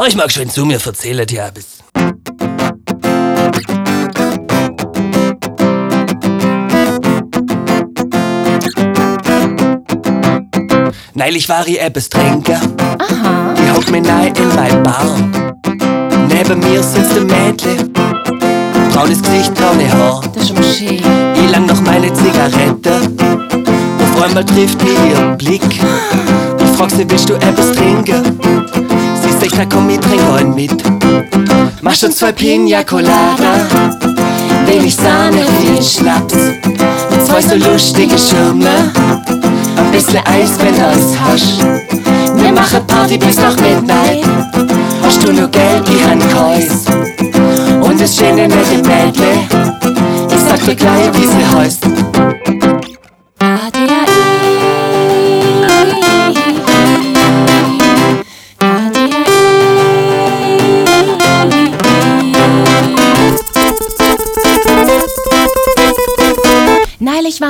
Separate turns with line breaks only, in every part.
Oh, ich mag schön zu mir erzählen, ja, bis. Neulich war ich etwas trinken.
Aha.
Die hockt mir nahe in mein Bar. Neben mir sitzt ein Mädchen. Braunes Gesicht, braune Haar.
Das ist schon schön.
Ich lang noch meine Zigarette. Auf einmal trifft mich ihr Blick. Ich frag sie, willst du etwas trinken? Na komm, ich trink einen mit. Machst du zwei Pina Colada? Wenig Sahne, viel Schnaps. Mit zwei so lustige Schirme. Ein bisschen Eis, wenn du es hast. Wir machen Party bis nach Midnight. Hast du nur Geld, ich han Käus. Und das schöne nette Mädle. Ich sag dir gleich, wie sie heißt.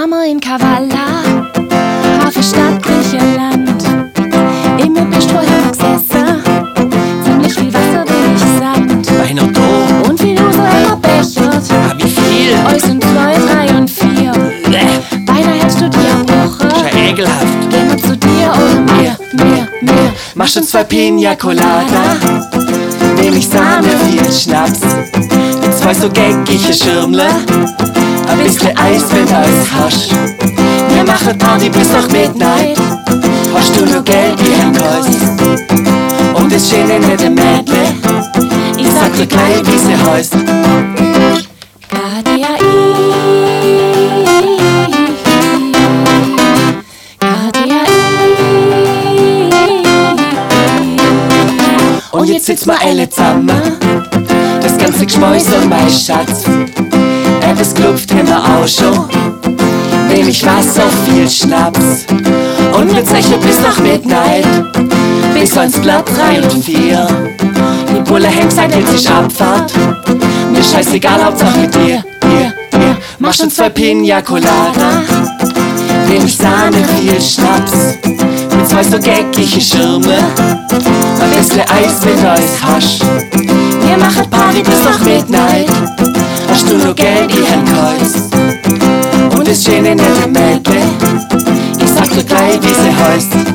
Wir in Kavala, Hafenstadt, Griechenland. Im Bistro haben wir gesessen, ziemlich viel Wasser, wenig Sand.
Meiner da,
Und viel Uso immer bechert,
ah, wie viel?
euch sind zwei, drei und vier.
Bäh,
Beinahe hättest du dir Woche,
ja ekelhaft.
gehen wir zu dir oder mir, mir, mir.
Machst du zwei Pina Colada? Wenig Sahne, viel Schnaps. Mit zwei so geckige Schirmle. Ein bisschen Eis, wenn du es hast. Wir machen Party bis nach Midnight. Hast du nur Geld, ich hab Käus. Und das schöne nette Mädle. Ich sag dir gleich, wie sie heißt. Und jetzt sitzen wir alle zusammen. Das ganze Geschmäus und mein Schatz. Etwas klopft wir auch schon. Wenig Wasser, viel Schnaps. Und wir zeichnen bis nach Midnight. Bis ans Blatt 3 und 4. Die Bulle hängt seit ist Abfahrt. Mir scheißegal, Hauptsache mit dir. Hier, hier. Mach schon zwei Pina Colada. Wenig Sahne, viel Schnaps. Mit zwei so geckige Schirme. Ein bisschen Eis, wenn du es hast. Wir machen Party bis nach Midnight. Hast du nur Geld, ich hab Kreuz. Und das schöne nette Mädle. Ich sag dir gleich, wie sie heißt.